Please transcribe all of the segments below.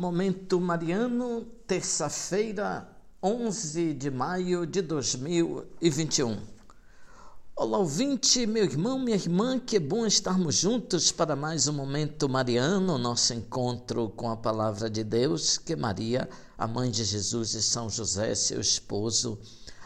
Momento Mariano, terça-feira, 11 de maio de 2021. Olá, ouvinte, meu irmão, minha irmã, que bom estarmos juntos para mais um Momento Mariano, nosso encontro com a Palavra de Deus, que Maria, a mãe de Jesus e São José, seu esposo,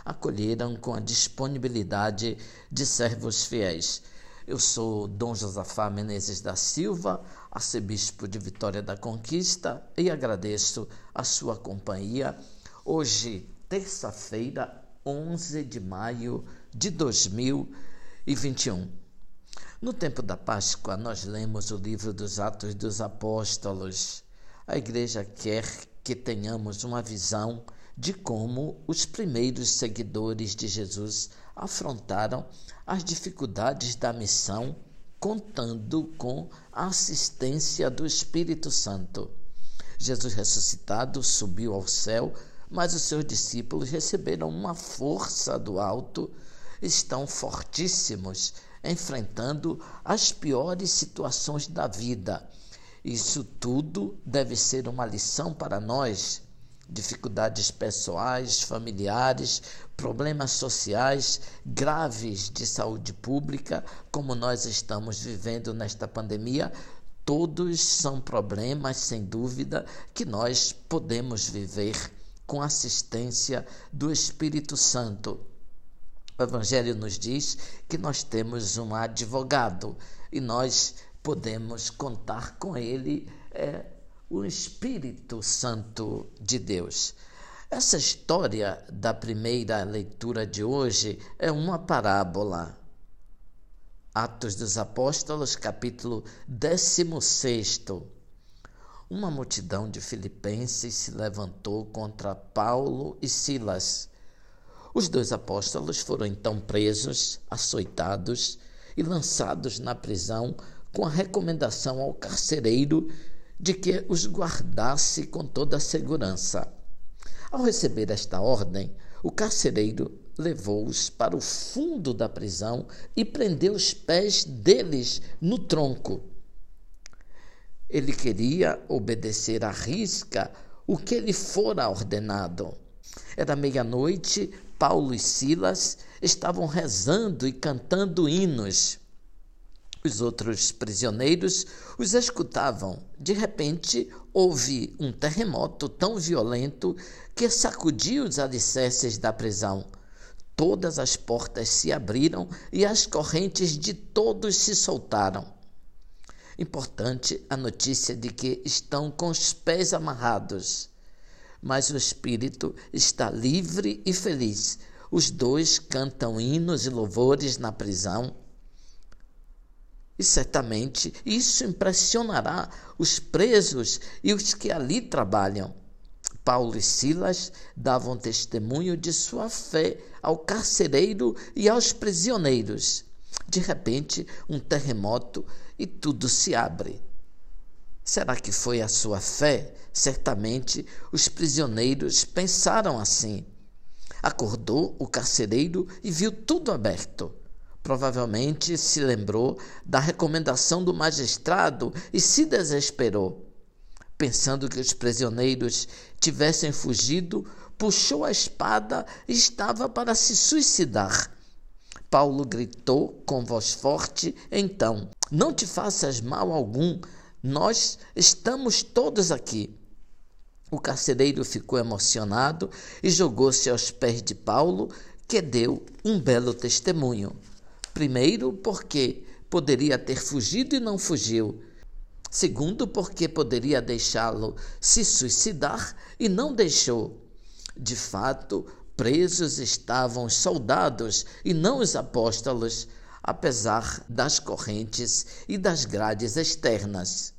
acolheram com a disponibilidade de servos fiéis. Eu sou Dom Josafá Menezes da Silva, arcebispo de Vitória da Conquista, e agradeço a sua companhia. Hoje, terça-feira, 11 de maio de 2021. No tempo da Páscoa, nós lemos o livro dos Atos dos Apóstolos. A igreja quer que tenhamos uma visão de como os primeiros seguidores de Jesus afrontaram as dificuldades da missão, contando com a assistência do Espírito Santo. Jesus ressuscitado subiu ao céu, mas os seus discípulos receberam uma força do alto, estão fortíssimos, enfrentando as piores situações da vida. Isso tudo deve ser uma lição para nós dificuldades pessoais, familiares, problemas sociais graves de saúde pública, como nós estamos vivendo nesta pandemia, todos são problemas, sem dúvida, que nós podemos viver com assistência do Espírito Santo. O Evangelho nos diz que nós temos um advogado e nós podemos contar com ele. É, o Espírito Santo de Deus. Essa história da primeira leitura de hoje é uma parábola. Atos dos Apóstolos, capítulo 16. Uma multidão de filipenses se levantou contra Paulo e Silas. Os dois apóstolos foram então presos, açoitados e lançados na prisão com a recomendação ao carcereiro de que os guardasse com toda a segurança. Ao receber esta ordem, o carcereiro levou-os para o fundo da prisão e prendeu os pés deles no tronco. Ele queria obedecer à risca o que lhe fora ordenado. Era meia-noite, Paulo e Silas estavam rezando e cantando hinos. Os outros prisioneiros os escutavam. De repente, houve um terremoto tão violento que sacudiu os alicerces da prisão. Todas as portas se abriram e as correntes de todos se soltaram. Importante a notícia de que estão com os pés amarrados, mas o espírito está livre e feliz. Os dois cantam hinos e louvores na prisão e certamente isso impressionará os presos e os que ali trabalham. Paulo e Silas davam testemunho de sua fé ao carcereiro e aos prisioneiros. De repente, um terremoto e tudo se abre. Será que foi a sua fé? Certamente os prisioneiros pensaram assim. Acordou o carcereiro e viu tudo aberto. Provavelmente se lembrou da recomendação do magistrado e se desesperou. Pensando que os prisioneiros tivessem fugido, puxou a espada e estava para se suicidar. Paulo gritou com voz forte: Então, não te faças mal algum, nós estamos todos aqui. O carcereiro ficou emocionado e jogou-se aos pés de Paulo, que deu um belo testemunho. Primeiro, porque poderia ter fugido e não fugiu. Segundo, porque poderia deixá-lo se suicidar e não deixou. De fato, presos estavam os soldados e não os apóstolos, apesar das correntes e das grades externas.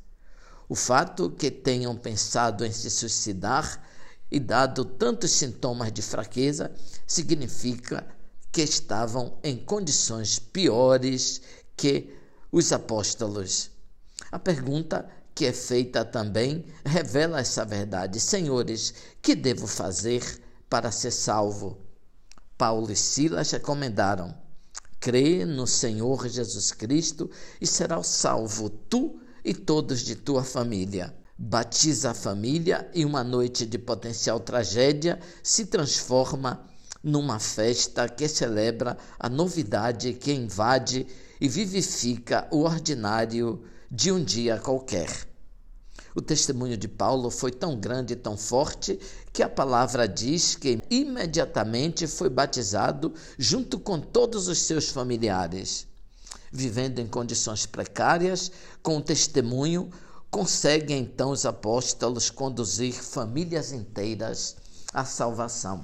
O fato que tenham pensado em se suicidar e dado tantos sintomas de fraqueza significa que estavam em condições piores que os apóstolos. A pergunta que é feita também revela essa verdade. Senhores, que devo fazer para ser salvo? Paulo e Silas recomendaram: crê no Senhor Jesus Cristo e serás salvo tu e todos de tua família. batiza a família e uma noite de potencial tragédia se transforma numa festa que celebra a novidade que invade e vivifica o ordinário de um dia qualquer. O testemunho de Paulo foi tão grande e tão forte que a palavra diz que imediatamente foi batizado junto com todos os seus familiares. Vivendo em condições precárias, com o testemunho, conseguem então os apóstolos conduzir famílias inteiras à salvação.